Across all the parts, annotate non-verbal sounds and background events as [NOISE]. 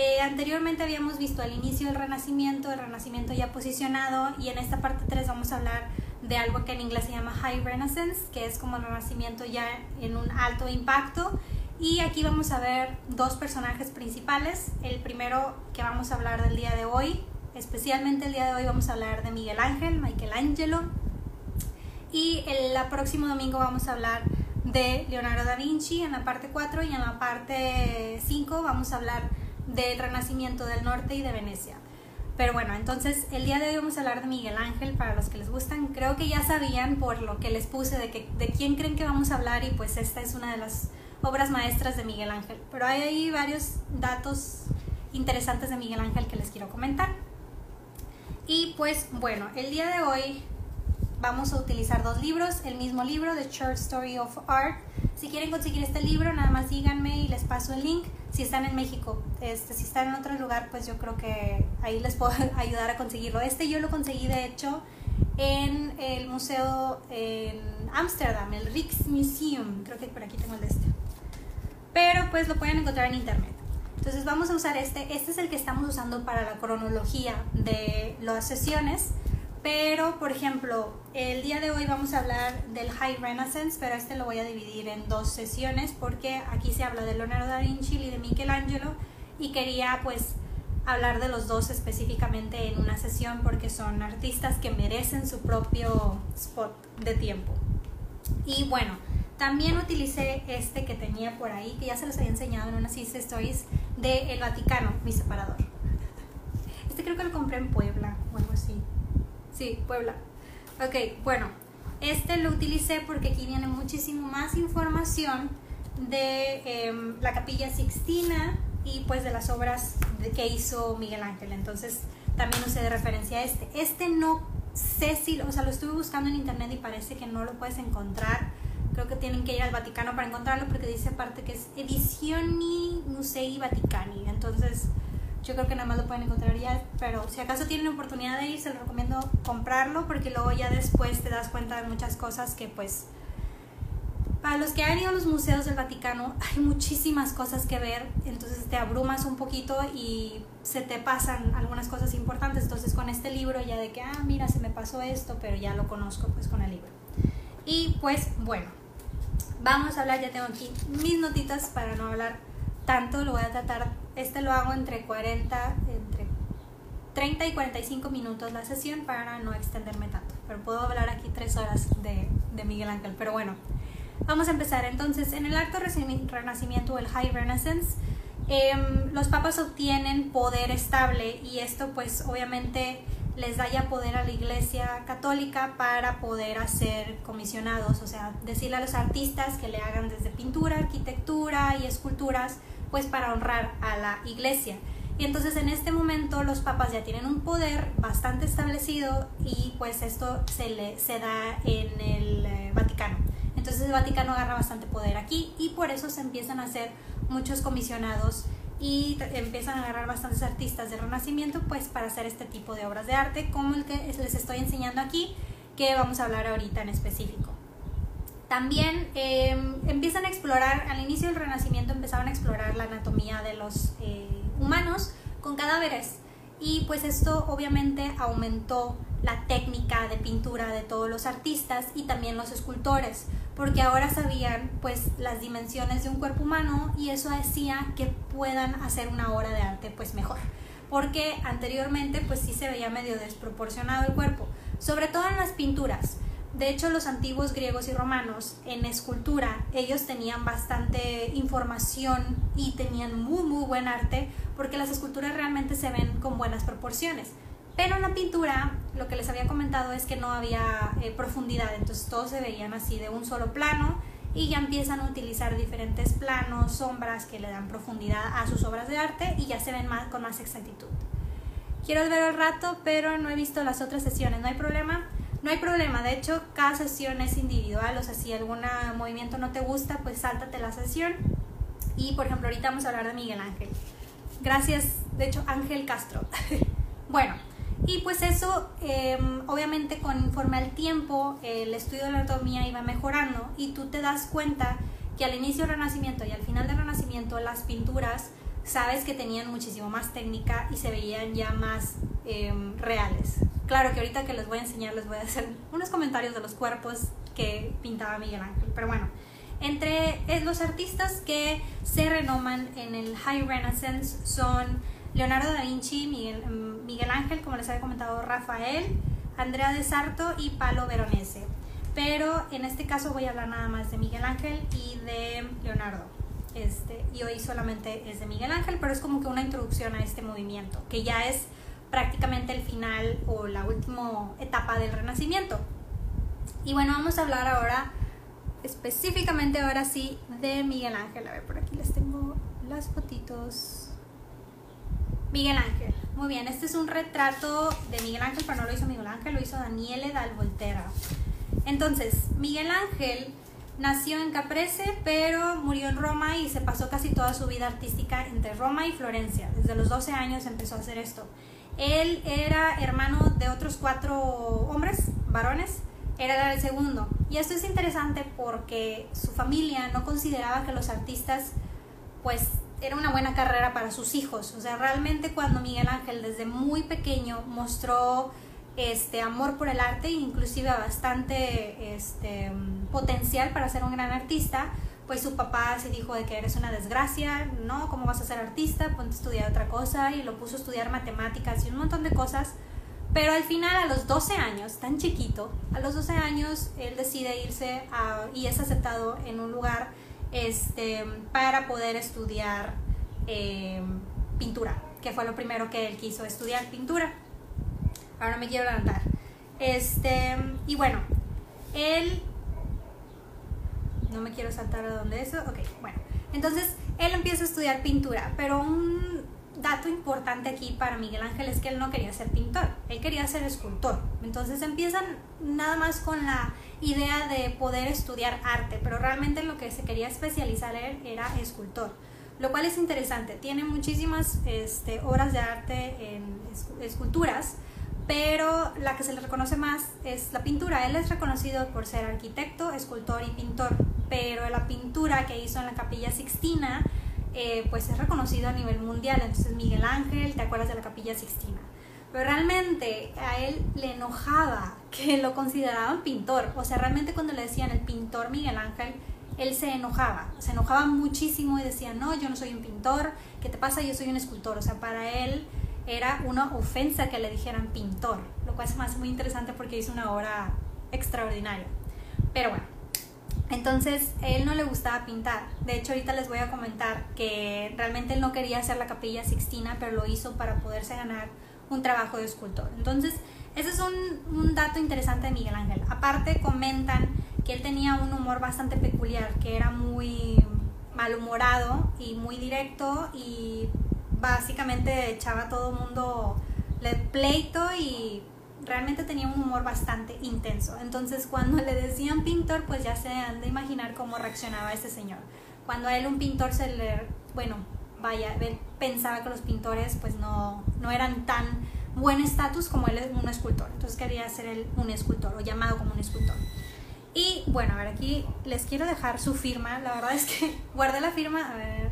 Eh, anteriormente habíamos visto el inicio del Renacimiento, el Renacimiento ya posicionado y en esta parte 3 vamos a hablar de algo que en inglés se llama High Renaissance, que es como el Renacimiento ya en un alto impacto. Y aquí vamos a ver dos personajes principales. El primero que vamos a hablar del día de hoy, especialmente el día de hoy vamos a hablar de Miguel Ángel, Michelangelo. Y el próximo domingo vamos a hablar de Leonardo da Vinci en la parte 4 y en la parte 5 vamos a hablar del Renacimiento del Norte y de Venecia. Pero bueno, entonces el día de hoy vamos a hablar de Miguel Ángel para los que les gustan. Creo que ya sabían por lo que les puse de, que, de quién creen que vamos a hablar y pues esta es una de las obras maestras de Miguel Ángel. Pero hay ahí varios datos interesantes de Miguel Ángel que les quiero comentar. Y pues bueno, el día de hoy vamos a utilizar dos libros, el mismo libro, The Short Story of Art. Si quieren conseguir este libro, nada más díganme y les paso el link. Si están en México, este, si están en otro lugar, pues yo creo que ahí les puedo [LAUGHS] ayudar a conseguirlo. Este yo lo conseguí de hecho en el museo en Ámsterdam, el Rijksmuseum. Creo que por aquí tengo el de este. Pero pues lo pueden encontrar en internet. Entonces vamos a usar este. Este es el que estamos usando para la cronología de las sesiones. Pero, por ejemplo, el día de hoy vamos a hablar del High Renaissance, pero este lo voy a dividir en dos sesiones porque aquí se habla de Leonardo da Vinci y de Michelangelo y quería pues hablar de los dos específicamente en una sesión porque son artistas que merecen su propio spot de tiempo. Y bueno, también utilicé este que tenía por ahí, que ya se los había enseñado en unas Stories, de El Vaticano, mi separador. Este creo que lo compré en Puebla o algo así. Sí, Puebla. Ok, bueno, este lo utilicé porque aquí viene muchísimo más información de em, la capilla Sixtina y pues de las obras que hizo Miguel Ángel. Entonces también usé de referencia a este. Este no sé si, o sea, lo estuve buscando en internet y parece que no lo puedes encontrar. Creo que tienen que ir al Vaticano para encontrarlo porque dice aparte que es Edicioni Musei Vaticani. Entonces yo creo que nada más lo pueden encontrar ya, pero si acaso tienen oportunidad de ir, se lo recomiendo comprarlo porque luego ya después te das cuenta de muchas cosas que pues para los que han ido a los museos del Vaticano hay muchísimas cosas que ver, entonces te abrumas un poquito y se te pasan algunas cosas importantes, entonces con este libro ya de que, ah, mira, se me pasó esto, pero ya lo conozco pues con el libro. Y pues bueno, vamos a hablar, ya tengo aquí mis notitas para no hablar tanto, lo voy a tratar este lo hago entre 40, entre 30 y 45 minutos la sesión para no extenderme tanto. Pero puedo hablar aquí tres horas de, Miguel Ángel. Pero bueno, vamos a empezar. Entonces, en el Alto Renacimiento o el High Renaissance, em, los papas obtienen poder estable y esto pues obviamente les da ya poder a la iglesia católica para poder hacer comisionados, o sea, decirle a los artistas que le hagan desde pintura, arquitectura y esculturas pues para honrar a la iglesia. Y entonces en este momento los papas ya tienen un poder bastante establecido y pues esto se, le, se da en el eh, Vaticano. Entonces el Vaticano agarra bastante poder aquí y por eso se empiezan a hacer muchos comisionados y empiezan a agarrar bastantes artistas del Renacimiento pues para hacer este tipo de obras de arte como el que les estoy enseñando aquí que vamos a hablar ahorita en específico. También em, empiezan a explorar, al inicio del Renacimiento empezaban a explorar la anatomía de los eh, humanos con cadáveres. Y pues esto obviamente aumentó la técnica de pintura de todos los artistas y también los escultores porque ahora sabían pues las dimensiones de un cuerpo humano y eso hacía que puedan hacer una obra de arte pues mejor. Porque anteriormente pues sí se veía medio desproporcionado el cuerpo sobre todo en las pinturas de hecho, los antiguos griegos y romanos en escultura, ellos tenían bastante información y tenían muy, muy buen arte porque las esculturas realmente se ven con buenas proporciones. Pero en la pintura, lo que les había comentado es que no había eh, profundidad, entonces todos se veían así de un solo plano y ya empiezan a utilizar diferentes planos, sombras que le dan profundidad a sus obras de arte y ya se ven más, con más exactitud. Quiero ver el rato, pero no he visto las otras sesiones, no hay problema no hay problema, de hecho cada sesión es individual, o sea, si algún movimiento no te gusta, pues sáltate la sesión. Y por ejemplo, ahorita vamos a hablar de Miguel Ángel. Gracias, de hecho, Ángel Castro. [LAUGHS] bueno, y pues eso, em, obviamente conforme al tiempo, el estudio de la anatomía iba mejorando y tú te das cuenta que al inicio del Renacimiento y al final del Renacimiento las pinturas sabes que tenían muchísimo más técnica y se veían ya más em, reales. Claro que ahorita que les voy a enseñar les voy a hacer unos comentarios de los cuerpos que pintaba Miguel Ángel, pero bueno, entre los artistas que se renoman en el High Renaissance son Leonardo da Vinci, Miguel, Miguel Ángel, como les había comentado, Rafael, Andrea de Sarto y Palo Veronese. Pero en este caso voy a hablar nada más de Miguel Ángel y de Leonardo. Este, y hoy solamente es de Miguel Ángel, pero es como que una introducción a este movimiento, que ya es prácticamente el final o la última etapa del Renacimiento. Y bueno, vamos a hablar ahora específicamente ahora sí de Miguel Ángel. A ver, por aquí les tengo las fotitos. Miguel Ángel. Muy bien, este es un retrato de Miguel Ángel, pero no lo hizo Miguel Ángel, lo hizo Daniele Dal Volterra. Entonces, Miguel Ángel nació en Caprese, pero murió en Roma y se pasó casi toda su vida artística entre Roma y Florencia. Desde los 12 años empezó a hacer esto. Él era hermano de otros cuatro hombres, varones, era el segundo. Y esto es interesante porque su familia no consideraba que los artistas, pues, era una buena carrera para sus hijos. O sea, realmente cuando Miguel Ángel desde muy pequeño mostró este amor por el arte, inclusive bastante este, potencial para ser un gran artista, pues su papá se dijo de que eres una desgracia, ¿no? ¿Cómo vas a ser artista? Ponte a estudiar otra cosa y lo puso a estudiar matemáticas y un montón de cosas. Pero al final, a los 12 años, tan chiquito, a los 12 años él decide irse y es aceptado en un lugar este, para poder estudiar eh, pintura, que fue lo primero que él quiso estudiar, pintura. Ahora me quiero adelantar. Este, y bueno, él no me quiero saltar a donde eso. Ok, bueno. Entonces, él empieza a estudiar pintura, pero un dato importante aquí para Miguel Ángel es que él no quería ser pintor, él quería ser escultor. Entonces empiezan nada más con la idea de poder estudiar arte, pero realmente lo que se quería especializar él era escultor, lo cual es interesante. Tiene muchísimas este, obras de arte en esculturas, pero la que se le reconoce más es la pintura. Él es reconocido por ser arquitecto, escultor y pintor, pero la pintura que hizo en la capilla Sixtina eh, pues es reconocido a nivel mundial. Entonces Miguel Ángel, ¿te acuerdas de la capilla Sixtina? Pero realmente a él le enojaba que lo consideraban pintor. O sea, realmente cuando le decían el pintor Miguel Ángel, él se enojaba. Se enojaba muchísimo y decía, no, yo no soy un pintor. ¿Qué te pasa? Yo soy un escultor. O sea, para él era una ofensa que le dijeran pintor, lo cual es más muy interesante porque hizo una obra extraordinaria. Pero bueno, entonces él no le gustaba pintar. De hecho, ahorita les voy a comentar que realmente él no quería hacer la capilla Sixtina, pero lo hizo para poderse ganar un trabajo de escultor. Entonces, ese es un, dato interesante de Miguel Ángel. Aparte, comentan que él tenía un humor bastante peculiar, que era muy malhumorado y muy directo y básicamente echaba a todo mundo le pleito y realmente tenía un humor bastante intenso. Entonces cuando le decían pintor, pues ya se han de imaginar cómo reaccionaba ese señor. Cuando a él un pintor se le, bueno, vaya, él pensaba que los pintores pues no, no eran tan buen estatus como él es un escultor. Entonces quería ser él un escultor o llamado como un escultor. Y bueno, a ver, aquí les quiero dejar su firma. La verdad es que [LAUGHS] guardé la firma, a ver,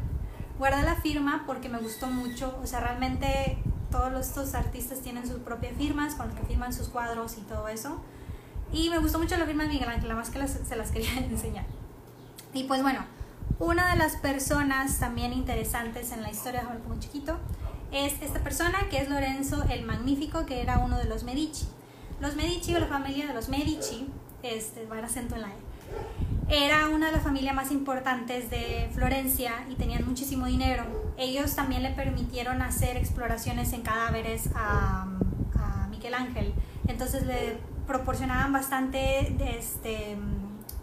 guardé la firma porque me gustó mucho. O sea, realmente todos estos artistas tienen sus propias firmas con las que firman sus cuadros y todo eso. Y me gustó mucho la firma de Miguel Ángel, más que se las quería [LAUGHS] enseñar. Y pues bueno, una de las personas también interesantes en la historia, de como chiquito, es esta persona que es Lorenzo el Magnífico, que era uno de los Medici. Los Medici o la familia de los Medici, este, va a acento en la E, era una de las familias más importantes de Florencia y tenían muchísimo dinero. Ellos también le permitieron hacer exploraciones en cadáveres a, a Miguel Ángel. Entonces le proporcionaban bastante este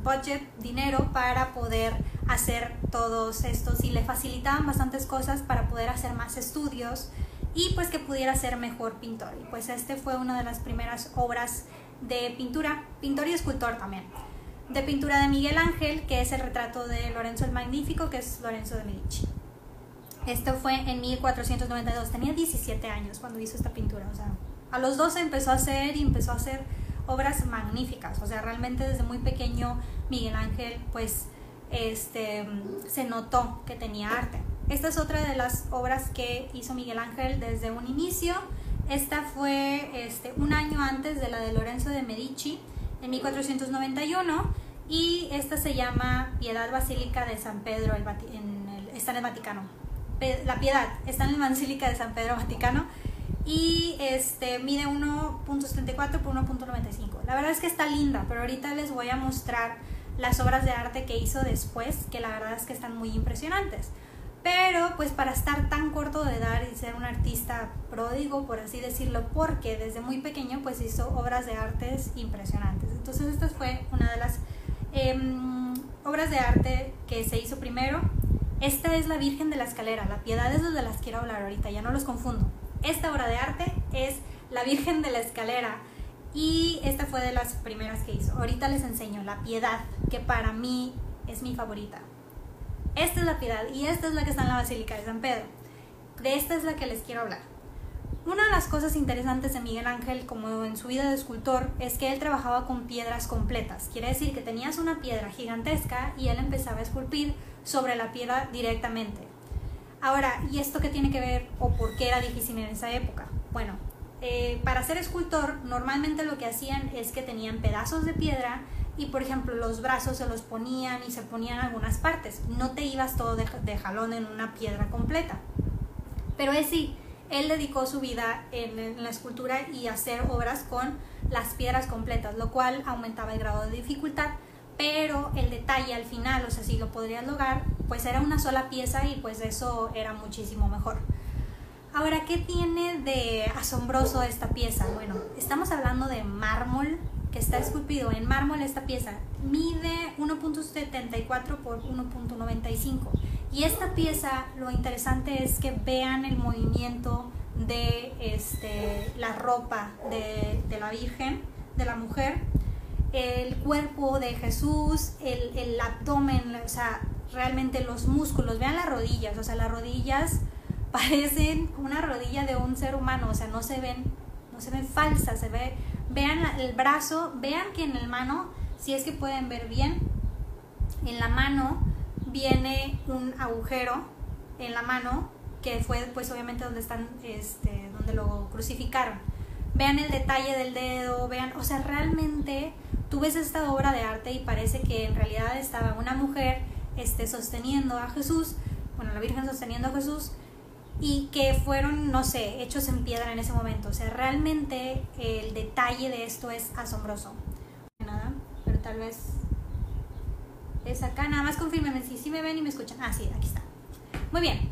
budget, dinero para poder hacer todos estos y le facilitaban bastantes cosas para poder hacer más estudios y pues que pudiera ser mejor pintor. Y pues este fue una de las primeras obras de pintura, pintor y escultor también de pintura de Miguel Ángel, que es el retrato de Lorenzo el Magnífico, que es Lorenzo de Medici. Esto fue en 1492, tenía 17 años cuando hizo esta pintura, o sea, a los 12 empezó a hacer y empezó a hacer obras magníficas, o sea, realmente desde muy pequeño Miguel Ángel pues este, se notó que tenía arte. esta es otra de las obras que hizo Miguel Ángel desde un inicio. Esta fue este, un año antes de la de Lorenzo de Medici, en 1491, y esta se llama Piedad Basílica de San Pedro, en el, está en el Vaticano. La Piedad está en la Basílica de San Pedro Vaticano y este mide 1.74 por 1.95. La verdad es que está linda, pero ahorita les voy a mostrar las obras de arte que hizo después, que la verdad es que están muy impresionantes. Pero pues para estar tan corto de edad y ser un artista pródigo, por así decirlo, porque desde muy pequeño pues hizo obras de artes impresionantes. Entonces esta fue una de las em, obras de arte que se hizo primero. Esta es la Virgen de la Escalera, la piedad es de las quiero hablar ahorita, ya no los confundo. Esta obra de arte es la Virgen de la Escalera y esta fue de las primeras que hizo. Ahorita les enseño la piedad, que para mí es mi favorita. Esta es la piedad y esta es la que está en la Basílica de San Pedro. De esta es la que les quiero hablar. Una de las cosas interesantes de Miguel Ángel, como en su vida de escultor, es que él trabajaba con piedras completas. Quiere decir que tenías una piedra gigantesca y él empezaba a esculpir sobre la piedra directamente. Ahora, ¿y esto qué tiene que ver o por qué era difícil en esa época? Bueno, eh, para ser escultor normalmente lo que hacían es que tenían pedazos de piedra y por ejemplo los brazos se los ponían y se ponían algunas partes. No te ibas todo de, jalón en una piedra completa. Pero es sí, él dedicó su vida en, la escultura y hacer obras con las piedras completas, lo cual aumentaba el grado de dificultad, pero el detalle al final, o sea, si lo podrías lograr, pues era una sola pieza y pues eso era muchísimo mejor. Ahora, ¿qué tiene de asombroso esta pieza? Bueno, estamos hablando de mármol que está esculpido en mármol esta pieza mide 1.74 por 1.95 y esta pieza lo interesante es que vean el movimiento de este, la ropa de, la Virgen, de la mujer, el cuerpo de Jesús, el, el abdomen, o sea, realmente los músculos, vean las rodillas, o sea, las rodillas [LAUGHS] parecen una rodilla de un ser humano, o sea, no se ven, no se ven falsas, se ve Vean el brazo, vean que en el mano, si es que pueden ver bien, en la mano viene un agujero en la mano que fue pues obviamente donde están este donde lo crucificaron. Vean el detalle del dedo, vean, o sea, realmente tú ves esta obra de arte y parece que en realidad estaba una mujer este sosteniendo a Jesús, bueno, la Virgen sosteniendo a Jesús y que fueron, no sé, hechos en piedra en ese momento. O sea, realmente el detalle de esto es asombroso. Nada, pero tal vez es acá. Nada más confírmenme si sí me ven y me escuchan. Ah, sí, aquí está. Muy bien,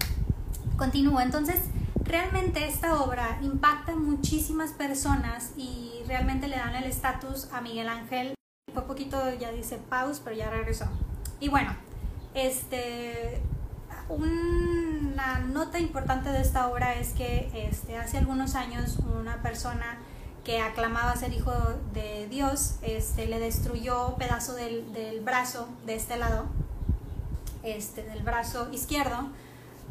continúo. Entonces, realmente esta obra impacta muchísimas personas y realmente le dan el estatus a Miguel Ángel. Fue poquito, ya dice pause, pero ya regresó. Y bueno, este una nota importante de esta obra es que este, hace algunos años una persona que aclamaba ser hijo de Dios este, le destruyó pedazo del, del brazo de este lado, este, del brazo izquierdo,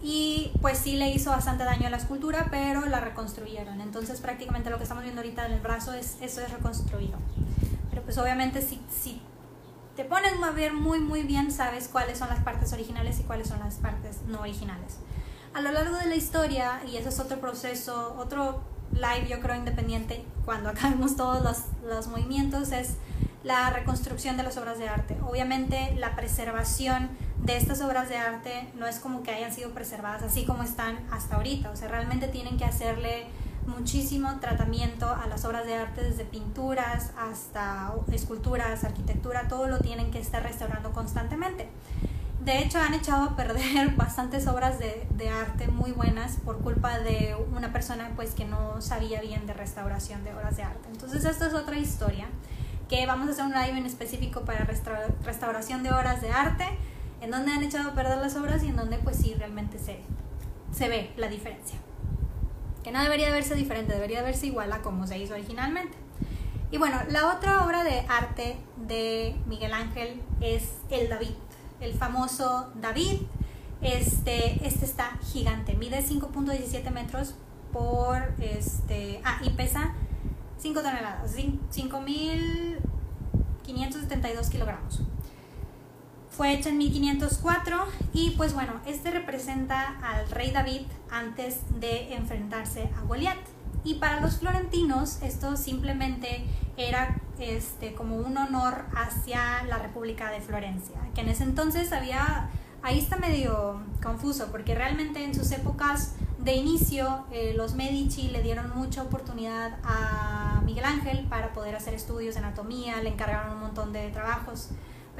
y pues sí le hizo bastante daño a la escultura, pero la reconstruyeron. Entonces prácticamente lo que estamos viendo ahorita en el brazo es eso es reconstruido. Pero pues obviamente si, si te pones a ver muy muy bien, sabes cuáles son las partes originales y cuáles son las partes no originales. A lo largo de la historia, y ese es otro proceso, otro live yo creo independiente, cuando acabemos todos los, los movimientos, es la reconstrucción de las obras de arte. Obviamente la preservación de estas obras de arte no es como que hayan sido preservadas así como están hasta ahorita, o sea, realmente tienen que hacerle muchísimo tratamiento a las obras de arte, desde pinturas hasta esculturas, arquitectura, todo lo tienen que estar restaurando constantemente. De hecho, han echado a perder [LAUGHS] bastantes obras de, arte muy buenas por culpa de una persona pues, que no sabía bien de restauración de obras de arte. Entonces, esto es otra historia que vamos a hacer un live en específico para restauración de obras de arte, en donde han echado a perder las obras y en donde pues sí realmente se, se ve la diferencia que no debería verse diferente, debería verse igual a como se hizo originalmente. Y bueno, la otra obra de arte de Miguel Ángel es el David, el famoso David. Este, este está gigante, mide 5.17 metros por, este, ah, y pesa 5 toneladas, 5.572 kilogramos. Fue hecha en 1504 y pues bueno, este representa al rey David antes de enfrentarse a Goliat. Y para los florentinos esto simplemente era este, como un honor hacia la República de Florencia, que en ese entonces había, ahí está medio confuso, porque realmente en sus épocas de inicio eh, los Medici le dieron mucha oportunidad a Miguel Ángel para poder hacer estudios de anatomía, le encargaron un montón de trabajos.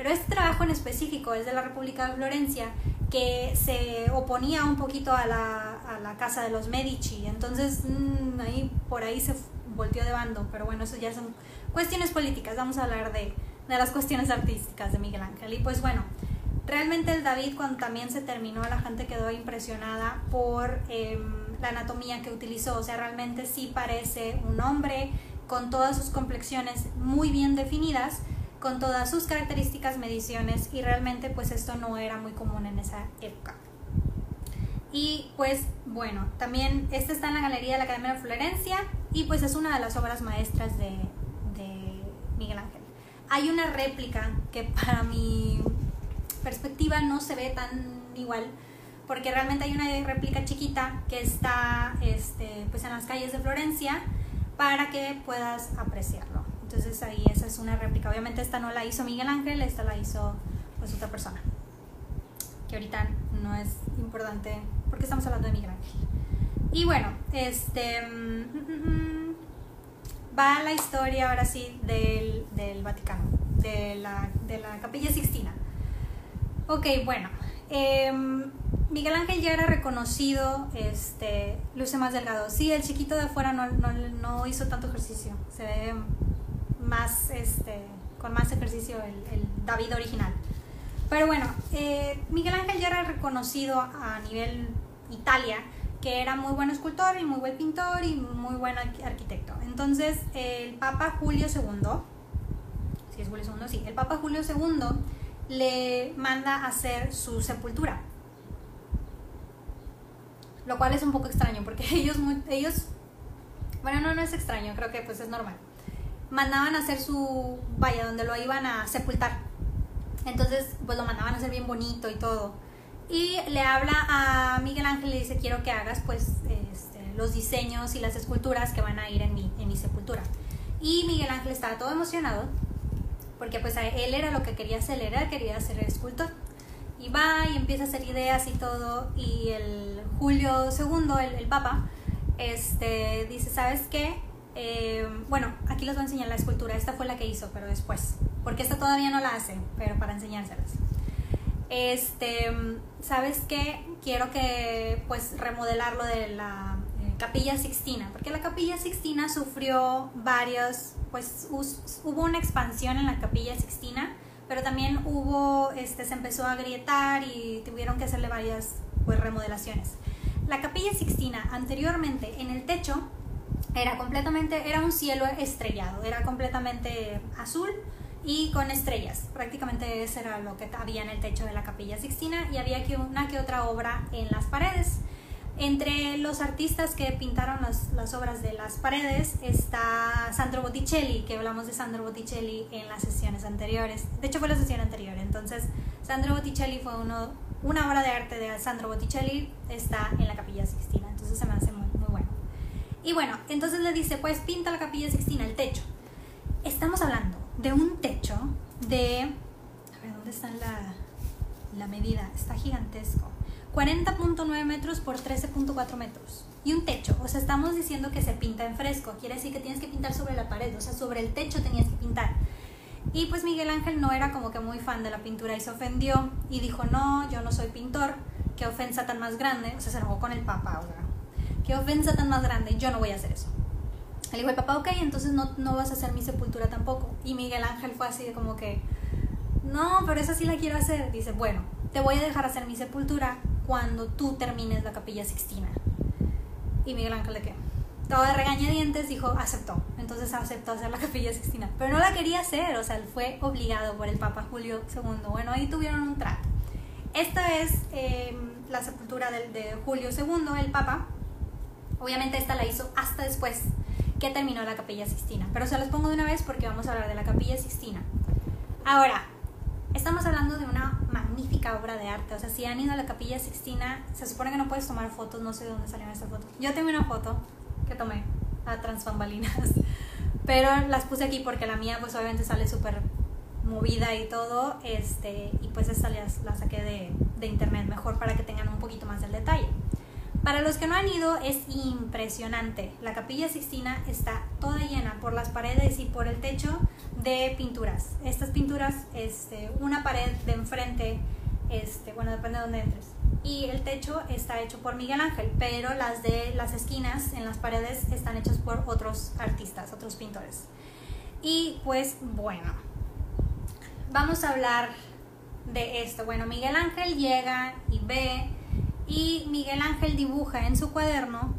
Pero este trabajo en específico es de la República de Florencia, que se oponía un poquito a la, a la casa de los Medici. Entonces, mm, ahí, por ahí se volteó de bando. Pero bueno, eso ya son cuestiones políticas. Vamos a hablar de, de las cuestiones artísticas de Miguel Ángel. Y pues bueno, realmente el David, cuando también se terminó, la gente quedó impresionada por em, la anatomía que utilizó. O sea, realmente sí parece un hombre con todas sus complexiones muy bien definidas con todas sus características, mediciones y realmente pues esto no era muy común en esa época. Y pues bueno, también este está en la Galería de la Academia de Florencia y pues es una de las obras maestras de, Miguel Ángel. Hay una réplica que para mi perspectiva no se ve tan igual porque realmente hay una réplica chiquita que está este, pues en las calles de Florencia para que puedas apreciarlo. Entonces ahí esa es una réplica. Obviamente esta no la hizo Miguel Ángel, esta la hizo pues otra persona. Que ahorita no es importante porque estamos hablando de Miguel Ángel. Y bueno, este mm, mm, mm, va la historia ahora sí del, del Vaticano, de la, de la Capilla Sixtina. Ok, bueno. Em, Miguel Ángel ya era reconocido, este, luce más delgado. Sí, el chiquito de afuera no, no, no hizo tanto ejercicio. Se ve más, este, con más ejercicio el, David original. Pero bueno, eh, Miguel Ángel ya era reconocido a nivel Italia, que era muy buen escultor y muy buen pintor y muy buen arquitecto. Entonces, el Papa Julio II, si es Julio II, sí, el Papa Julio II le manda a hacer su sepultura. Lo cual es un poco extraño porque [LAUGHS] ellos, ellos bueno, no, no es extraño, creo que pues es normal mandaban a hacer su, vaya, donde lo iban a sepultar. Entonces, pues lo mandaban a hacer bien bonito y todo. Y le habla a Miguel Ángel y le dice, quiero que hagas pues este, los diseños y las esculturas que van a ir en mi, en mi sepultura. Y Miguel Ángel estaba todo emocionado, porque pues él era lo que quería hacer, era quería ser escultor. Y va y empieza a hacer ideas y todo, y el Julio II, el, el Papa, este, dice, ¿sabes qué? Eh, bueno, aquí les voy a enseñar la escultura. Esta fue la que hizo, pero después. Porque esta todavía no la hace, pero para enseñárselas. Este, ¿sabes qué? Quiero que, pues, remodelar lo de la eh, Capilla Sixtina. Porque la Capilla Sixtina sufrió varios, pues, hubo una expansión en la Capilla Sixtina, pero también hubo, este, se empezó a agrietar y tuvieron que hacerle varias, pues, remodelaciones. La Capilla Sixtina, anteriormente, en el techo, era completamente, era un cielo estrellado, era completamente azul y con estrellas. Prácticamente eso era lo que había en el techo de la capilla Sixtina y había que una que otra obra en las paredes. Entre los artistas que pintaron las, las, obras de las paredes está Sandro Botticelli, que hablamos de Sandro Botticelli en las sesiones anteriores. De hecho fue la sesión anterior. Entonces, Sandro Botticelli fue uno, una obra de arte de Sandro Botticelli, está en la capilla Sixtina. Entonces se me hace muy y bueno, entonces le dice, pues pinta la capilla Sixtina, el techo. Estamos hablando de un techo de... A ver, ¿dónde está la, la medida? Está gigantesco. 40.9 metros por 13.4 metros. Y un techo, o sea, estamos diciendo que se pinta en fresco, quiere decir que tienes que pintar sobre la pared, o sea, sobre el techo tenías que pintar. Y pues Miguel Ángel no era como que muy fan de la pintura y se ofendió y dijo, no, yo no soy pintor, qué ofensa tan más grande, o sea, se enojó con el Papa, o qué ofensa tan más grande, yo no voy a hacer eso. Le dijo el papá, ok, entonces no, no vas a hacer mi sepultura tampoco. Y Miguel Ángel fue así de como que, no, pero esa sí la quiero hacer. Dice, bueno, te voy a dejar hacer mi sepultura cuando tú termines la capilla sixtina. Y Miguel Ángel de qué? Todo de regañadientes dijo, aceptó. Entonces aceptó hacer la capilla sixtina. Pero no la quería hacer, o sea, él fue obligado por el Papa Julio II. Bueno, ahí tuvieron un trato. Esta es eh, la sepultura de, de Julio II, el Papa, Obviamente esta la hizo hasta después que terminó la capilla Sixtina. Pero se los pongo de una vez porque vamos a hablar de la capilla Sixtina. Ahora, Estamos hablando de una magnífica obra de arte. O sea, si han ido a la Capilla Sixtina, se supone que no puedes tomar fotos, no sé de dónde salieron estas fotos. Yo tengo una foto que tomé a transfambalinas, [LAUGHS] pero las puse aquí porque la mía pues obviamente sale súper movida y todo, este, y pues esta las, la saqué de, de internet, mejor para que tengan un poquito más del detalle. Para los que no han ido, es impresionante. La capilla Sixtina está toda llena por las paredes y por el techo de pinturas. Estas pinturas, este, una pared de enfrente, este, bueno, depende de dónde entres. Y el techo está hecho por Miguel Ángel, pero las de las esquinas en las paredes están hechas por otros artistas, otros pintores. Y pues bueno, vamos a hablar de esto. Bueno, Miguel Ángel llega y ve y Miguel Ángel dibuja en su cuaderno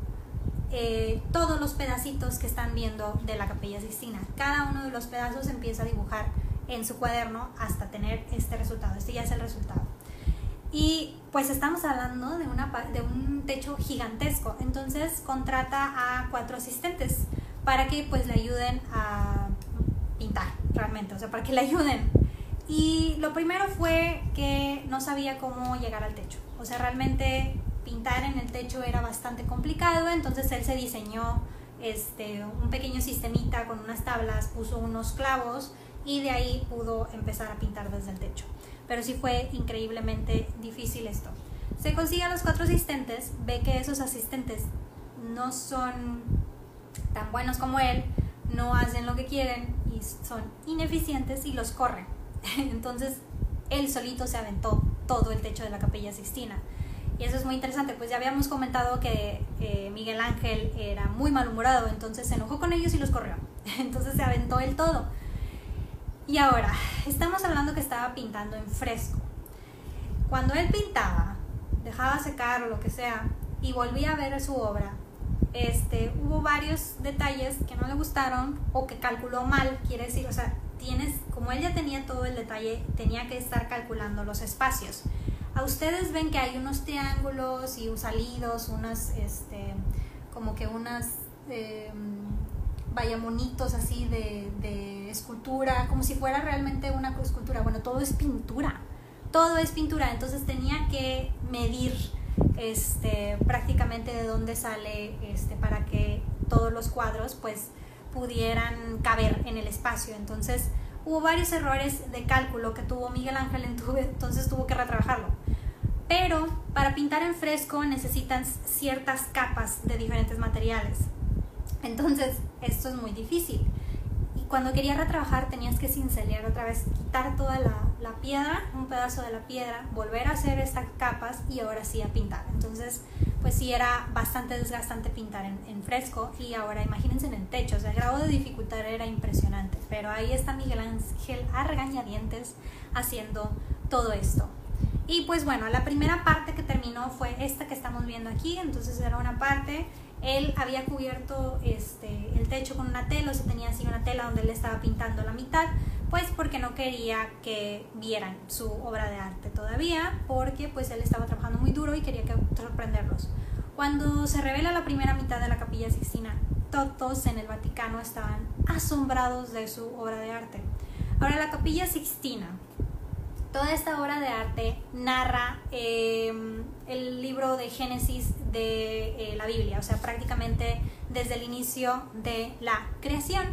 eh, todos los pedacitos que están viendo de la capilla Sistina. Cada uno de los pedazos empieza a dibujar en su cuaderno hasta tener este resultado. Este ya es el resultado. Y pues estamos hablando de, de un techo gigantesco. Entonces contrata a cuatro asistentes para que pues le ayuden a pintar realmente, o sea, para que le ayuden. Y lo primero fue que no sabía cómo llegar al techo. O sea, realmente pintar en el techo era bastante complicado, entonces él se diseñó este, un pequeño sistemita con unas tablas, puso unos clavos y de ahí pudo empezar a pintar desde el techo. Pero sí fue increíblemente difícil esto. Se consigue a los cuatro asistentes, ve que esos asistentes no son tan buenos como él, no hacen lo que quieren y son ineficientes y los corren. [LAUGHS] Entonces él solito se aventó todo el techo de la capilla Sistina. Y eso es muy interesante, pues ya habíamos comentado que eh, Miguel Ángel era muy malhumorado, entonces se enojó con ellos y los corrió. [LAUGHS] Entonces se aventó el todo. Y ahora, estamos hablando que estaba pintando en fresco. Cuando él pintaba, dejaba secar o lo que sea, y volvía a ver su obra, este, hubo varios detalles que no le gustaron o que calculó mal, quiere decir, o sea, como él ya tenía todo el detalle, tenía que estar calculando los espacios. A ustedes ven que hay unos triángulos y salidos, unas, este, como que unas, eh, vaya monitos así de, de escultura, como si fuera realmente una escultura. Bueno, todo es pintura, todo es pintura, entonces tenía que medir este, prácticamente de dónde sale este, para que todos los cuadros pues pudieran caber en el espacio. Entonces hubo varios errores de cálculo que tuvo Miguel Ángel, entonces tuvo que retrabajarlo. Pero para pintar en fresco necesitan ciertas capas de diferentes materiales. Entonces esto es muy difícil. Cuando quería retrabajar tenías que cincelar otra vez, quitar toda la, la piedra, un pedazo de la piedra, volver a hacer estas capas y ahora sí a pintar. Entonces pues sí era bastante desgastante pintar en, fresco y ahora imagínense en el techo, o sea, el grado de dificultad era impresionante, pero ahí está Miguel Ángel a regañadientes haciendo todo esto. Y pues bueno, la primera parte que terminó fue esta que estamos viendo aquí, entonces era una parte, él había cubierto este, el techo con una tela, o sea, tenía así una tela donde él estaba pintando la mitad, pues porque no quería que vieran su obra de arte todavía, porque pues él estaba trabajando muy duro y quería que sorprenderlos. Cuando se revela la primera mitad de la capilla Sixtina, todos en el Vaticano estaban asombrados de su obra de arte. Ahora la capilla Sixtina, toda esta obra de arte narra em, el libro de Génesis de eh, la Biblia, o sea, prácticamente desde el inicio de la creación.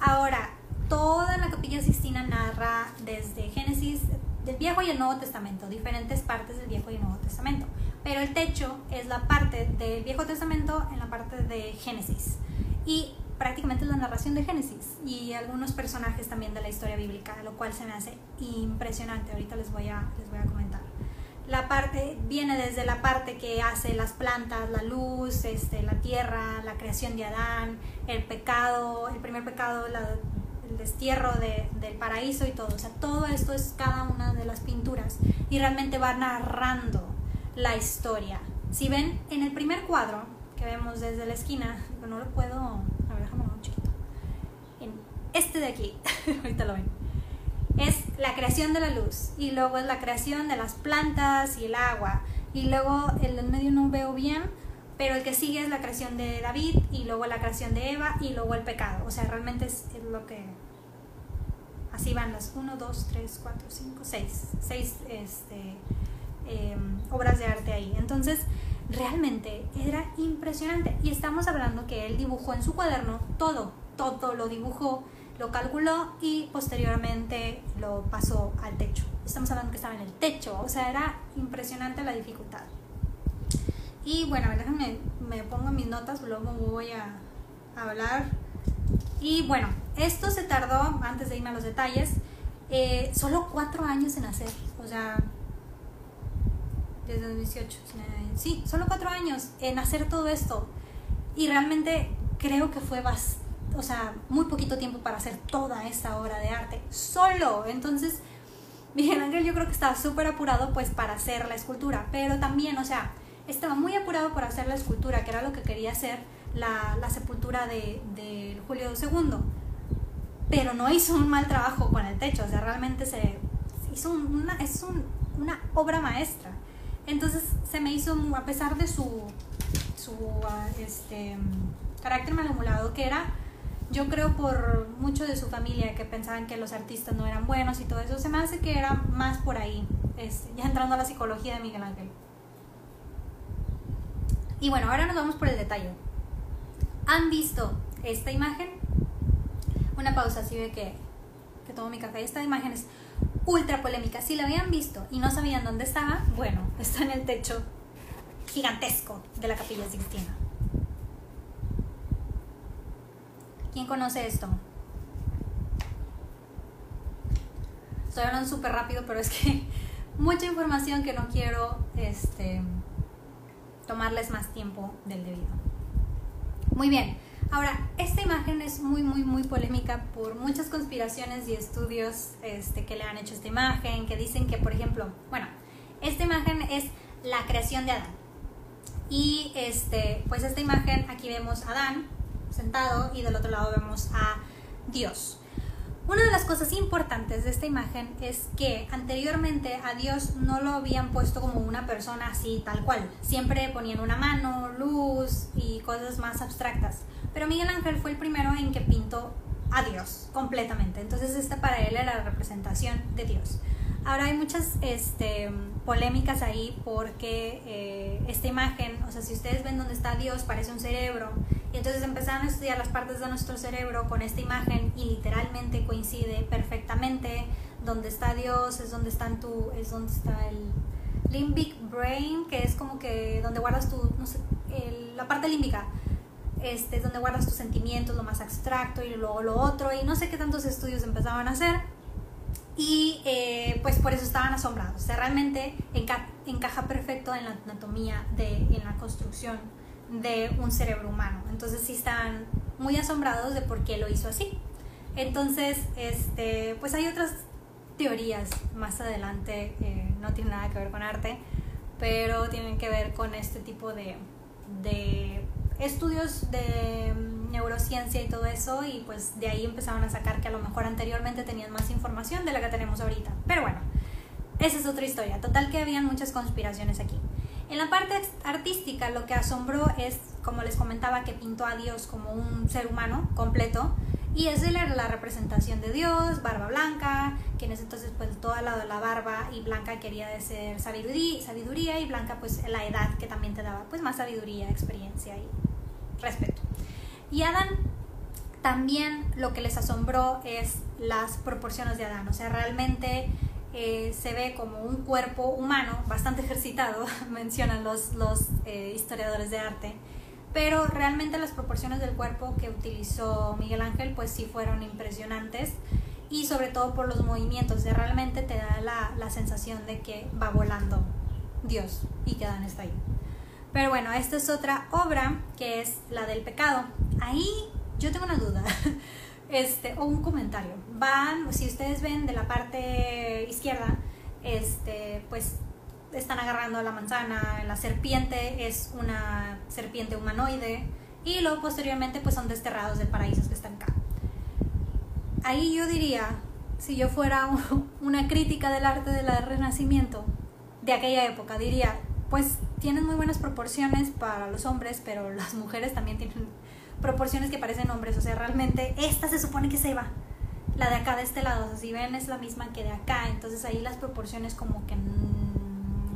Ahora, toda la capilla Sistina narra desde Génesis, del Viejo y el Nuevo Testamento, diferentes partes del Viejo y el Nuevo Testamento. Pero el techo es la parte del Viejo Testamento en la parte de Génesis. Y prácticamente la narración de Génesis y algunos personajes también de la historia bíblica, lo cual se me hace impresionante. Ahorita les voy a, les voy a comentar. La parte viene desde la parte que hace las plantas, la luz, este, la tierra, la creación de Adán, el pecado, el primer pecado, el destierro del paraíso y todo. O sea, todo esto es cada una de las pinturas y realmente va narrando la historia. Si ven en el primer cuadro que vemos desde la esquina, no lo puedo, a ver, déjame un chiquito. En este de aquí, [LAUGHS] ahorita lo ven. Es la creación de la luz y luego es la creación de las plantas y el agua y luego el del medio no veo bien, pero el que sigue es la creación de David y luego la creación de Eva y luego el pecado. O sea, realmente es, lo que... así van las 1, 2, 3, 4, 5, 6, 6 este, eh, obras de arte ahí. Entonces, realmente era impresionante. Y estamos hablando que él dibujó en su cuaderno todo, todo lo dibujó, lo calculó y posteriormente lo pasó al techo. Estamos hablando que estaba en el techo, o sea, era impresionante la dificultad. Y bueno, déjenme, me pongo mis notas, luego voy a hablar. Y bueno, esto se tardó, antes de irme a los detalles, eh, solo cuatro años en hacer. O sea, desde 2018. Sí, solo cuatro años en hacer todo esto. Y realmente creo que fue bastante, o sea, muy poquito tiempo para hacer toda esta obra de arte. Solo. Entonces, [LAUGHS] Miguel Ángel yo creo que estaba súper apurado pues para hacer la escultura. Pero también, o sea, estaba muy apurado para hacer la escultura, que era lo que quería hacer la, sepultura de, de Julio II. Pero no hizo un mal trabajo con el techo. O sea, realmente se hizo una, es un, una obra maestra. Entonces se me hizo, a pesar de su, su ah, este, carácter malhumorado que era, yo creo por mucho de su familia que pensaban que los artistas no eran buenos y todo eso, se me hace que era más por ahí, ya entrando a la psicología de Miguel Ángel. Y bueno, ahora nos vamos por el detalle. ¿Han visto esta imagen? Una pausa, así ve que, que tomo mi café. Esta imagen es ultra polémica. Si la habían visto y no sabían dónde estaba, bueno, está en el techo gigantesco de la capilla Sixtina. ¿Quién conoce esto? Estoy hablando súper rápido, pero es que [LAUGHS] mucha información que no quiero este, tomarles más tiempo del debido. Muy bien, Ahora, esta imagen es muy, muy, muy polémica por muchas conspiraciones y estudios este, que le han hecho esta imagen, que dicen que, por ejemplo, bueno, esta imagen es la creación de Adán. Y este, pues esta imagen, aquí vemos a Adán sentado y del otro lado vemos a Dios. Una de las cosas importantes de esta imagen es que anteriormente a Dios no lo habían puesto como una persona así tal cual. Siempre ponían una mano, luz y cosas más abstractas. Pero Miguel Ángel fue el primero en que pintó a Dios completamente. Entonces esta para él era la representación de Dios. Ahora hay muchas este, polémicas ahí porque eh, esta imagen, o sea, si ustedes ven dónde está Dios, parece un cerebro. Y entonces empezaron a estudiar las partes de nuestro cerebro con esta imagen y literalmente coincide perfectamente. Donde está Dios es donde, están tu, es donde está el limbic brain, que es como que donde guardas tu, no sé, la parte límbica este, es donde guardas tus sentimientos, lo más abstracto y luego lo otro, y no sé qué tantos estudios empezaban a hacer, y eh, pues por eso estaban asombrados. O realmente encaja perfecto en la anatomía, de, en la construcción de un cerebro humano. Entonces sí están muy asombrados de por qué lo hizo así. Entonces, este, pues hay otras teorías más adelante, eh, no tienen nada que ver con arte, pero tienen que ver con este tipo de estudios de mm, neurociencia y todo eso y pues de ahí empezaron a sacar que a lo mejor anteriormente tenían más información de la que tenemos ahorita. Pero bueno, esa es otra historia. Total que habían muchas conspiraciones aquí. En la parte artística lo que asombró es, como les comentaba, que pintó a Dios como un ser humano completo y es la, la representación de Dios, barba blanca, que en ese entonces pues todo lado de la barba y blanca quería decir sabiduría, sabiduría y blanca pues la edad que también te daba pues más sabiduría, experiencia y respeto. Y Adán también lo que les asombró es las proporciones de Adán, o sea, realmente eh, se ve como un cuerpo humano bastante [LAUGHS] ejercitado, [LAUGHS] mencionan los, los eh, historiadores de arte, pero realmente las proporciones del cuerpo que utilizó Miguel Ángel pues sí fueron impresionantes y sobre todo por los movimientos, de realmente te da la, la sensación de que va volando Dios y que Adán está ahí. Pero bueno, esta es otra obra que es la del pecado. Ahí yo tengo una duda. [LAUGHS] Este, o un comentario. Van, si ustedes ven de la parte izquierda, este, pues están agarrando la manzana, la serpiente es una serpiente humanoide y luego posteriormente pues son desterrados de paraísos que están acá. Ahí yo diría, si yo fuera [LAUGHS] una crítica del arte del Renacimiento de aquella época, diría, pues tienen muy buenas proporciones para los hombres, pero [LAUGHS] las mujeres también tienen proporciones que parecen hombres. O sea, realmente esta se supone que se va. la de acá de este lado, o sea, si ven es la misma que de acá, entonces ahí las proporciones como que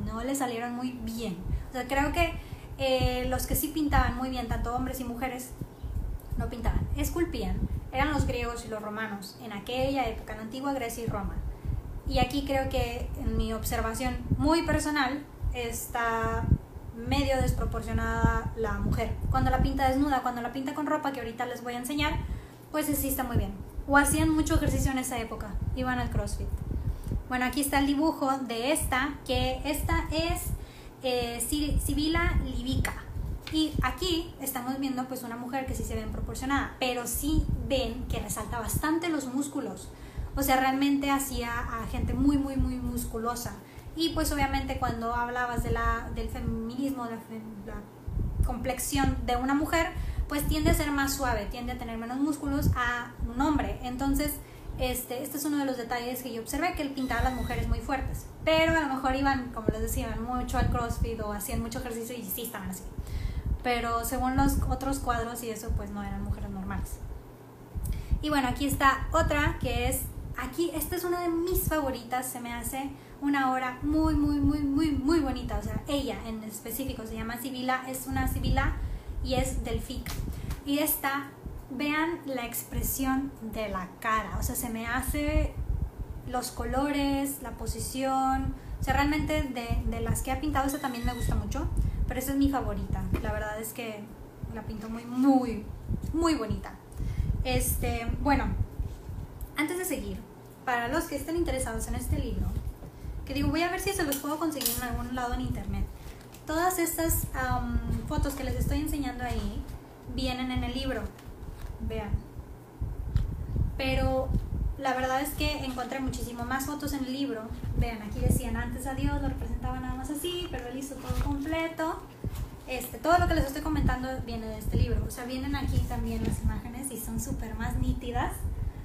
no le salieron muy bien. O sea, creo que eh, los que sí pintaban muy bien, tanto hombres y mujeres, no pintaban, esculpían, eran los griegos y los romanos, en aquella época, en antigua Grecia y Roma. Y aquí creo que en mi observación muy personal está medio desproporcionada la mujer. Cuando la pinta desnuda, cuando la pinta con ropa, que ahorita les voy a enseñar, pues sí está muy bien. O hacían mucho ejercicio en esa época, iban al CrossFit. Bueno, aquí está el dibujo de esta, que esta es eh, Sibila libica. Y aquí estamos viendo pues una mujer que sí se ve proporcionada, pero sí ven que resalta bastante los músculos. O sea, realmente hacía a gente muy, muy, muy musculosa. Y pues obviamente cuando hablabas de la, del feminismo, de la complexión de una mujer, pues tiende a ser más suave, tiende a tener menos músculos a un hombre. Entonces, este, este es uno de los detalles que yo observé, que él pintaba a las mujeres muy fuertes. Pero a lo mejor iban, como les decía, mucho al crossfit o hacían mucho ejercicio y sí estaban así. Pero según los otros cuadros y eso, pues no eran mujeres normales. Y bueno, aquí está otra que es, aquí, esta es una de mis favoritas, se me hace una obra muy, muy, muy, muy, muy bonita. O sea, ella en específico se llama Sibila, es una Sibila y es del FIC. Y esta, vean la expresión de la cara, o sea, se me hace los colores, la posición, o sea, realmente de, de las que ha pintado, esta también me gusta mucho, pero esa es mi favorita. La verdad es que la pinto muy, muy, muy bonita. Este, bueno, antes de seguir, para los que estén interesados en este libro, que digo, voy a ver si se los puedo conseguir en algún lado en internet. Todas estas fotos que les estoy enseñando ahí vienen en el libro. Vean. Pero la verdad es que encontré muchísimo más fotos en el libro. Vean, aquí decían antes a Dios, lo representaba nada más así, pero él hizo todo completo. Este, todo lo que les estoy comentando viene de este libro. O sea, vienen aquí también las imágenes y son súper más nítidas.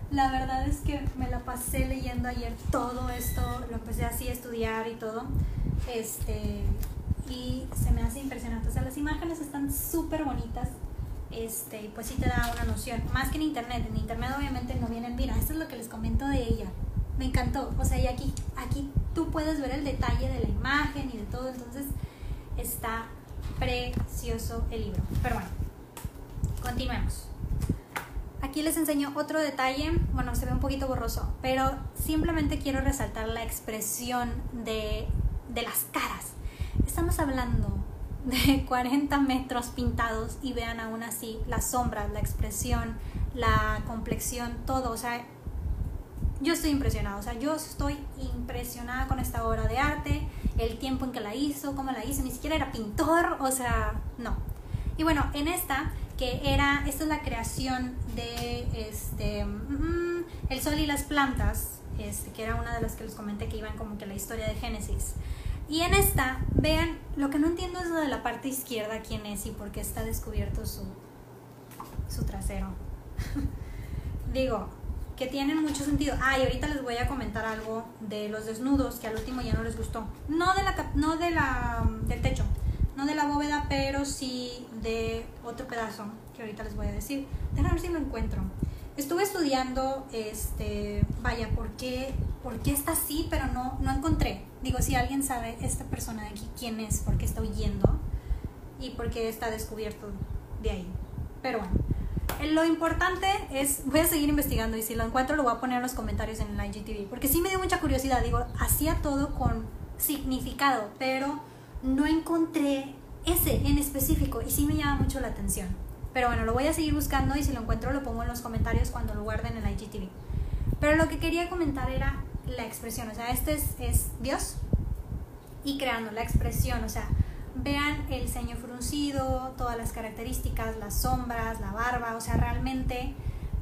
La verdad es que me la pasé leyendo ayer todo esto, lo empecé así a estudiar y todo. Este, y se me hace impresionante. O sea, las imágenes están súper bonitas. Este, pues sí te da una noción. Más que en internet. En internet obviamente no vienen, mira, esto es lo que les comento de ella. Me encantó. O sea, y aquí, aquí tú puedes ver el detalle de la imagen y de todo. Entonces está precioso el libro. Pero bueno, continuemos. Aquí les enseño otro detalle, bueno, se ve un poquito borroso, pero simplemente quiero resaltar la expresión de, de las caras. Estamos hablando de [LAUGHS] 40 metros pintados y vean aún así las sombras, la expresión, la complexión, todo. O sea, yo estoy impresionada. O sea, yo estoy impresionada con esta obra de arte, el tiempo en que la hizo, cómo la hizo. Ni siquiera era pintor, o sea, no. Y bueno, en esta, que era, esta es la creación de este, mm, El Sol y las Plantas, este, que era una de las que les comenté que iban como que la historia de Génesis. Y en esta, vean, lo que no entiendo es lo de la parte izquierda, quién es y por qué está descubierto su, su trasero. [LAUGHS] Digo, que tienen mucho sentido. Ah, y ahorita les voy a comentar algo de los desnudos que al último ya no les gustó. No de la no de la del techo, no de la bóveda, pero sí de otro pedazo que ahorita les voy a decir. Déjame ver si lo encuentro. Estuve estudiando, este, vaya, ¿por qué, por qué está así? Pero no, no encontré. Digo, si alguien sabe esta persona de aquí quién es, por qué está huyendo y por qué está descubierto de ahí. Pero bueno, eh, lo importante es, voy a seguir investigando y si lo encuentro lo voy a poner en los comentarios en el IGTV, porque sí me dio mucha curiosidad. Digo, hacía todo con significado, pero no encontré ese en específico y sí me llama mucho la atención. Pero bueno, lo voy a seguir buscando y si lo encuentro lo pongo en los comentarios cuando lo guarden en el IGTV. Pero lo que quería comentar era la expresión, o sea, este es, Dios y creando la expresión, o sea, vean el ceño fruncido, todas las características, las sombras, la barba, o sea, realmente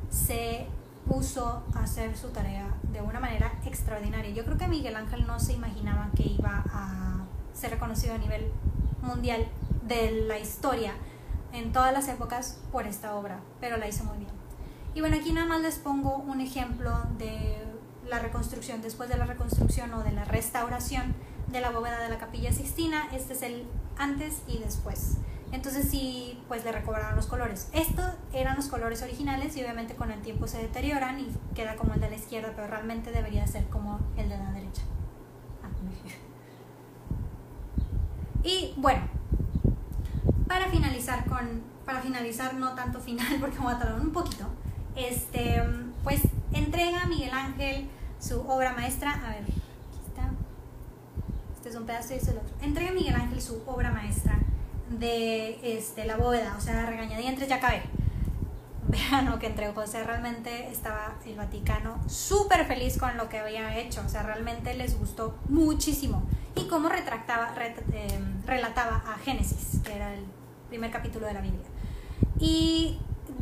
se puso a hacer su tarea de una manera extraordinaria. Yo creo que Miguel Ángel no se imaginaba que iba a ser reconocido a nivel mundial de la historia en todas las épocas por esta obra, pero la hizo muy bien. Y bueno, aquí nada más les pongo un ejemplo de la reconstrucción, después de la reconstrucción o de la restauración de la bóveda de la capilla Sixtina. Este es el antes y después. Entonces sí, pues le recobraron los colores. Estos eran los colores originales y obviamente con el tiempo se deterioran y queda como el de la izquierda, pero realmente debería ser como el de la derecha. Ah, y bueno, para finalizar con, para finalizar no tanto final [LAUGHS] porque me a tardar un poquito, este, pues entrega a Miguel Ángel su obra maestra, a ver, aquí está, este es un pedazo y este es el otro, entrega a Miguel Ángel su obra maestra de este, la bóveda, o sea, regañadientes, ya acabé. [LAUGHS] Vean lo que entregó, o sea, realmente estaba el Vaticano súper feliz con lo que había hecho, o sea, realmente les gustó muchísimo. Y cómo retractaba, em, relataba a Génesis, que era el primer capítulo de la Biblia. Y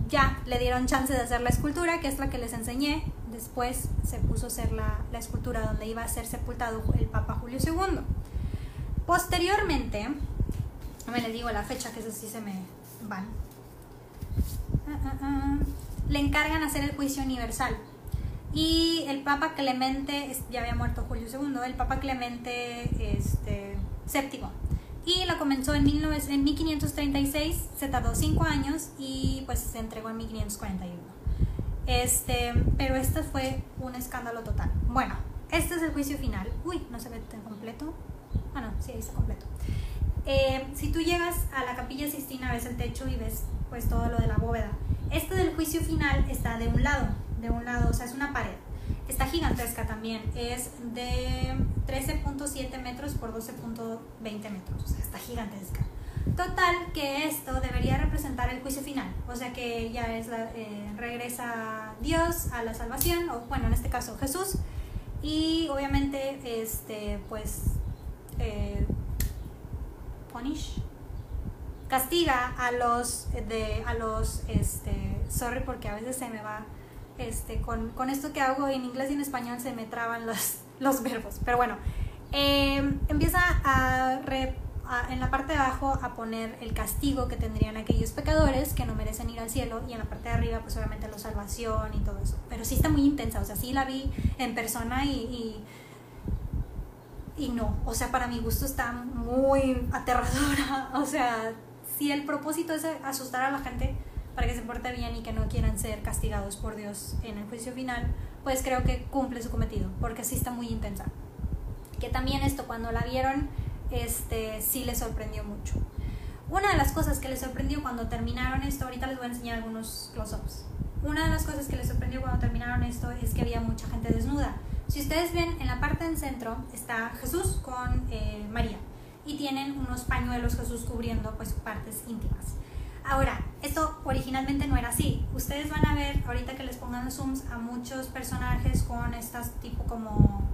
ya le dieron chance de hacer la escultura, que es la que les enseñé. Después se puso a hacer la, escultura donde iba a ser sepultado el Papa Julio II. Posteriormente, no me les digo la fecha, que eso sí se me van. Ah, ah, ah. Le encargan hacer el juicio universal. Y el Papa Clemente, ya había muerto Julio II, el Papa Clemente este, VII. Y lo comenzó en, 19, en 1536, se tardó 5 años y pues se entregó en 1541. Este, pero este fue un escándalo total. Bueno, este es el juicio final. Uy, no se ve tan completo. Ah, no, sí, ahí está completo. Eh, si tú llegas a la capilla Sistina, ves el techo y ves pues todo lo de la bóveda. Este del juicio final está de un lado, de un lado, o sea, es una pared. Está gigantesca también, es de 13.7 metros por 12.20 metros, o sea, está gigantesca. Total, que esto debería representar el juicio final, o sea que ya es la, eh, regresa Dios a la salvación, o bueno, en este caso Jesús, y obviamente, este, pues, eh, punish castiga a los de a los este sorry porque a veces se me va este con, con esto que hago en inglés y en español se me traban los, [LAUGHS] los verbos. Pero bueno em, empieza a, en la parte de abajo a poner el castigo que tendrían aquellos pecadores que no merecen ir al cielo y en la parte de arriba pues obviamente la salvación y todo eso. Pero sí está muy intensa o sea sí la vi en persona y y no, o sea, para mi gusto está muy aterradora, [LAUGHS] o sea, si el propósito es asustar a la gente para que se porte bien y que no quieran ser castigados por Dios en el juicio final, pues creo que cumple su cometido, porque sí está muy intensa. Que también esto cuando la vieron, este, sí les sorprendió mucho. Una de las cosas que les sorprendió cuando terminaron esto, ahorita les voy a enseñar algunos close-ups. Una de las cosas que les sorprendió cuando terminaron esto es que había mucha gente desnuda. Si ustedes ven, en la parte del centro está Jesús con eh, María y tienen unos pañuelos Jesús cubriendo pues partes íntimas. Ahora, esto originalmente no era así. Ustedes van a ver, ahorita que les pongan zooms, a muchos personajes con estas tipo como,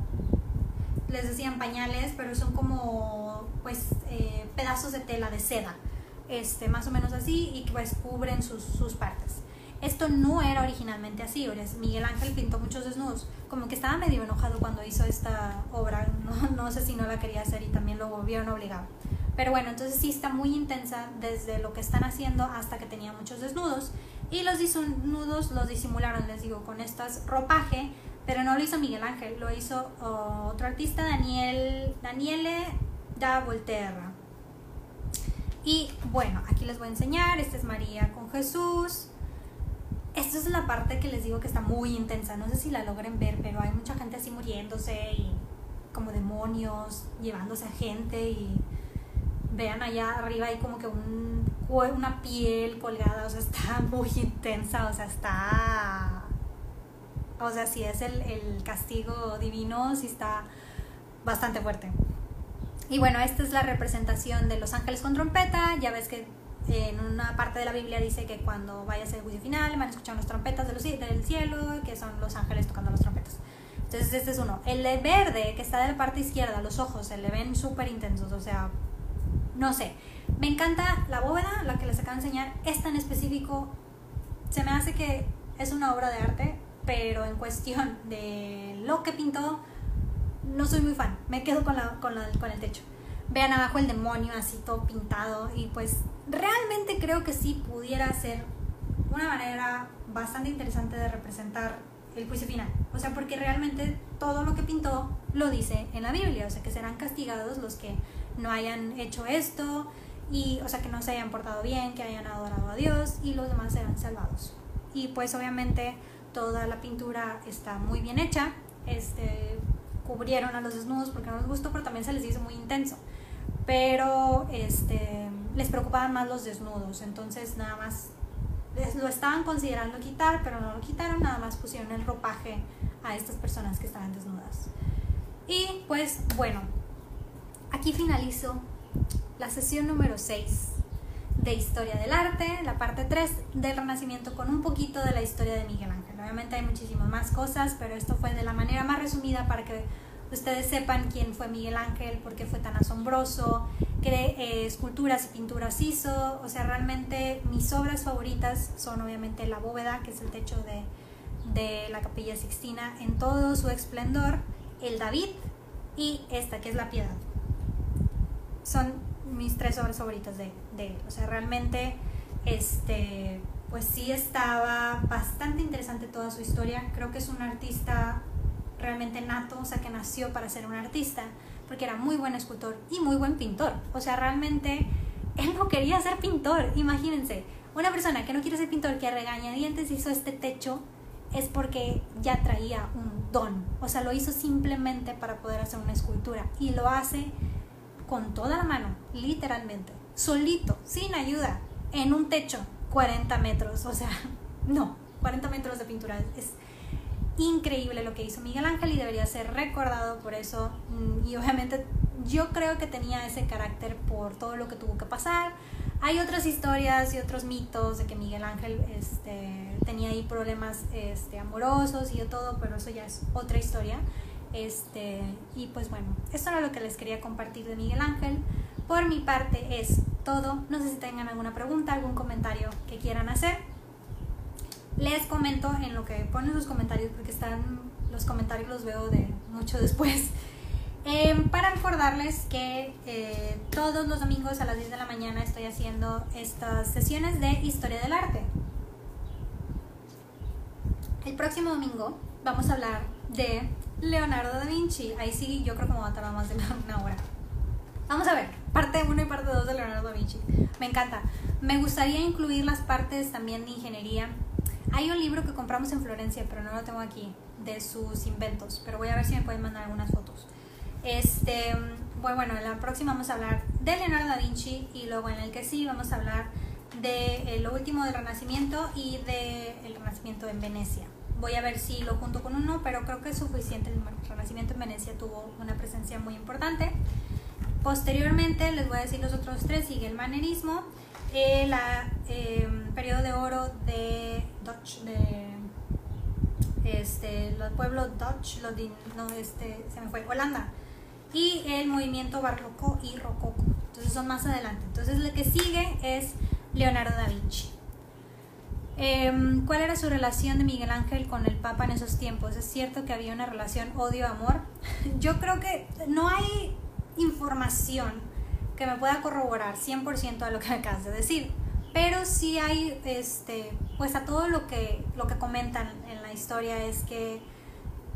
les decían pañales, pero son como pues eh, pedazos de tela, de seda, este, más o menos así, y que pues cubren sus, sus partes. Esto no era originalmente así, Miguel Ángel pintó muchos desnudos, como que estaba medio enojado cuando hizo esta obra, [LAUGHS] no, sé si no la quería hacer y también lo volvieron obligado. Pero bueno, entonces sí está muy intensa desde lo que están haciendo hasta que tenía muchos desnudos. Y los desnudos los disimularon, les digo, con estas ropaje, pero no lo hizo Miguel Ángel, lo hizo otro artista, Daniel, Daniele da Volterra. Y bueno, aquí les voy a enseñar, esta es María con Jesús, esta es la parte que les digo que está muy intensa. No sé si la logren ver, pero hay mucha gente así muriéndose y como demonios llevándose a gente y vean allá arriba hay como que un, una piel colgada, o sea, está [LAUGHS] muy intensa, o sea, está... O sea, si es el, el castigo divino, sí está bastante fuerte. Y bueno, esta es la representación de los ángeles con trompeta. Ya ves que en una parte de la Biblia dice que cuando vaya a ser el juicio final van a escuchar unas trompetas de los, del cielo, que son los ángeles tocando las trompetas. Entonces este es uno. El de verde, que está de la parte izquierda, los ojos se le ven súper intensos, o sea, no sé. Me encanta la bóveda, la que les acabo de enseñar. Esta en específico se me hace que es una obra de arte, pero en cuestión de lo que pintó, no soy muy fan. Me quedo con, la, con, la, con el techo. Vean abajo el demonio así todo pintado y pues realmente creo que sí pudiera ser una manera bastante interesante de representar el juicio final. O sea, porque realmente todo lo que pintó lo dice en la Biblia. O sea, que serán castigados los que no hayan hecho esto y o sea que no se hayan portado bien, que hayan adorado a Dios y los demás sean salvados. Y pues obviamente toda la pintura está muy bien hecha, este, cubrieron a los desnudos porque no les gustó, pero también se les hizo muy intenso. Pero este, les preocupaban más los desnudos, entonces nada más lo estaban considerando quitar, pero no lo quitaron, nada más pusieron el ropaje a estas personas que estaban desnudas. Y pues bueno, aquí finalizo la sesión número 6 de Historia del Arte, la parte 3 del Renacimiento con un poquito de la historia de Miguel Ángel. Obviamente hay muchísimas más cosas, pero esto fue de la manera más resumida para que ustedes sepan quién fue Miguel Ángel, por qué fue tan asombroso, qué eh, esculturas y pinturas hizo. O sea, realmente mis obras favoritas son obviamente la bóveda, que es el techo de, de la capilla Sixtina en todo su esplendor, el David y esta que es la piedad. Son mis tres obras favoritas de, de él. O sea, realmente, este, pues sí estaba bastante interesante toda su historia. Creo que es un artista realmente nato, o sea, que nació para ser un artista, porque era muy buen escultor y muy buen pintor. O sea, realmente él no quería ser pintor, imagínense. Una persona que no quiere ser pintor, que a regañadientes hizo este techo, es porque ya traía un don. O sea, lo hizo simplemente para poder hacer una escultura. Y lo hace con toda la mano, literalmente, solito, sin ayuda, en un techo, 40 metros. O sea, [LAUGHS] no, 40 metros de pintura. Es increíble lo que hizo Miguel Ángel y debería ser recordado por eso. Mm, y obviamente yo creo que tenía ese carácter por todo lo que tuvo que pasar. Hay otras historias y otros mitos de que Miguel Ángel este, tenía ahí problemas este, amorosos y todo, pero eso ya es otra historia. Este, y pues bueno, esto era lo que les quería compartir de Miguel Ángel. Por mi parte es todo. No sé si tengan alguna pregunta, algún comentario que quieran hacer. Les comento en lo que ponen sus comentarios, porque están los comentarios los veo de mucho después. [LAUGHS] Em, para recordarles que eh, todos los domingos a las 10 de la mañana estoy haciendo estas sesiones de historia del arte. El próximo domingo vamos a hablar de Leonardo da Vinci. Ahí sí, yo creo que me va a tardar más de una hora. Vamos a ver, parte 1 y parte 2 de Leonardo da Vinci. Me encanta. Me gustaría incluir las partes también de ingeniería. Hay un libro que compramos en Florencia, pero no lo tengo aquí, de sus inventos. Pero voy a ver si me pueden mandar algunas fotos. Este, bueno, en la próxima vamos a hablar de Leonardo da Vinci y luego en el que sí vamos a hablar de eh, lo último del Renacimiento y del Renacimiento en Venecia. Voy a ver si lo junto con uno, pero creo que es suficiente. El Renacimiento en Venecia tuvo una presencia muy importante. Posteriormente les voy a decir los otros tres. Sigue el manerismo, el eh, periodo de oro de Dutch, de este, los pueblos Dutch, los no, este, se me fue, Holanda y el movimiento barroco y rococo. Entonces son más adelante. Entonces lo que sigue es Leonardo da Vinci. Em, ¿Cuál era su relación de Miguel Ángel con el Papa en esos tiempos? ¿Es cierto que había una relación odio-amor? [LAUGHS] Yo creo que no hay información que me pueda corroborar 100% a lo que [LAUGHS] acabas de decir, pero sí hay, este, pues a todo lo que, lo que comentan en la historia es que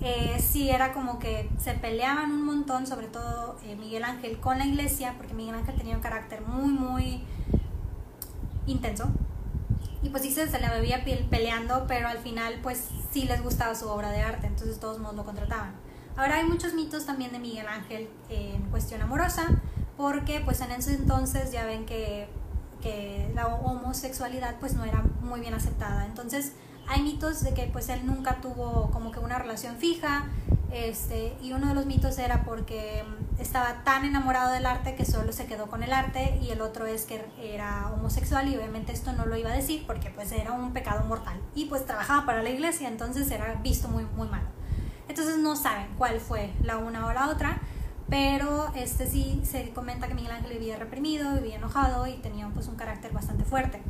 eh, sí era como que se peleaban un montón, sobre todo eh, Miguel Ángel con la iglesia, porque Miguel Ángel tenía un carácter muy, muy intenso. Y pues sí se, se le bebía peleando, pero al final pues sí les gustaba su obra de arte, entonces todos modos lo contrataban. Ahora hay muchos mitos también de Miguel Ángel en cuestión amorosa, porque pues en ese entonces ya ven que, que la homosexualidad pues no era muy bien aceptada. Entonces hay mitos de que pues él nunca tuvo como que una relación fija, este, y uno de los mitos era porque estaba tan enamorado del arte que solo se quedó con el arte y el otro es que era homosexual y obviamente esto no lo iba a decir porque pues era un pecado mortal. Y pues trabajaba para la iglesia entonces era visto muy muy malo entonces no saben cuál fue la una o la otra pero este sí se comenta que Miguel Ángel vivía reprimido vivía enojado y tenía pues un carácter bastante fuerte.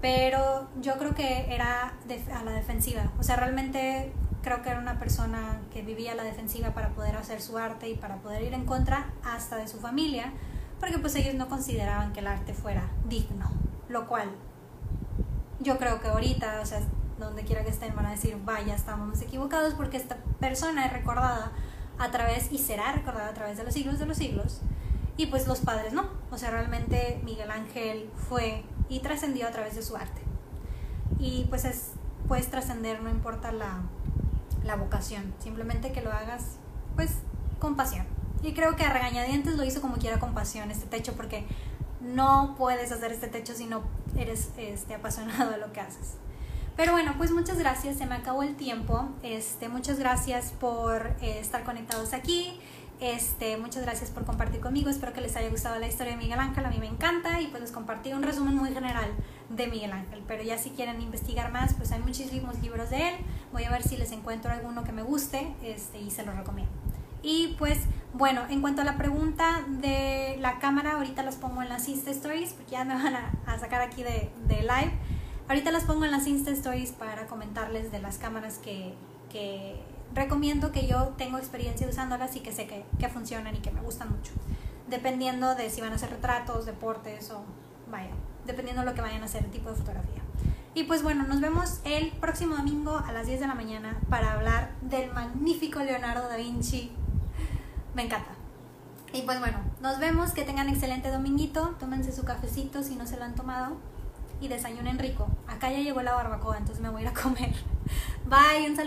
Pero yo creo que era a la defensiva. O sea, realmente creo que era una persona que vivía a la defensiva para poder hacer su arte y para poder ir en contra hasta de su familia, porque pues ellos no consideraban que el arte fuera digno, lo cual yo creo que ahorita, o sea, donde quiera que estén van a decir, vaya, estamos equivocados porque esta persona es recordada a través y será recordada a través de los siglos de los siglos y pues los padres no. O sea, realmente Miguel Ángel fue y trascendió a través de su arte. Y pues es, puedes trascender, no importa la, la vocación, simplemente que lo hagas pues con pasión. Y creo que a regañadientes lo hizo como quiera con pasión este techo porque no puedes hacer este techo si no eres este, apasionado de lo que haces. Pero bueno, pues muchas gracias, se me acabó el tiempo. Este, muchas gracias por eh, estar conectados aquí. Este, muchas gracias por compartir conmigo. Espero que les haya gustado la historia de Miguel Ángel. A mí me encanta y pues les compartí un resumen muy general de Miguel Ángel. Pero ya si quieren investigar más, pues hay muchísimos libros de él. Voy a ver si les encuentro alguno que me guste este, y se los recomiendo. Y pues bueno, en cuanto a la pregunta de la cámara, ahorita las pongo en las Insta Stories porque ya me van a, sacar aquí de, de, live. Ahorita las pongo en las Insta Stories para comentarles de las cámaras que, que recomiendo que yo tengo experiencia usándolas y que sé que, que, funcionan y que me gustan mucho. Dependiendo de si van a ser retratos, deportes o vaya, dependiendo de lo que vayan a hacer, el tipo de fotografía. Y pues bueno, nos vemos el próximo domingo a las 10 de la mañana para hablar del magnífico Leonardo da Vinci me encanta. Y pues bueno, nos vemos, que tengan excelente dominguito, tómense su cafecito si no se lo han tomado y desayunen rico. Acá ya llegó la barbacoa, entonces me voy a ir a comer. [LAUGHS] Bye, un saludo.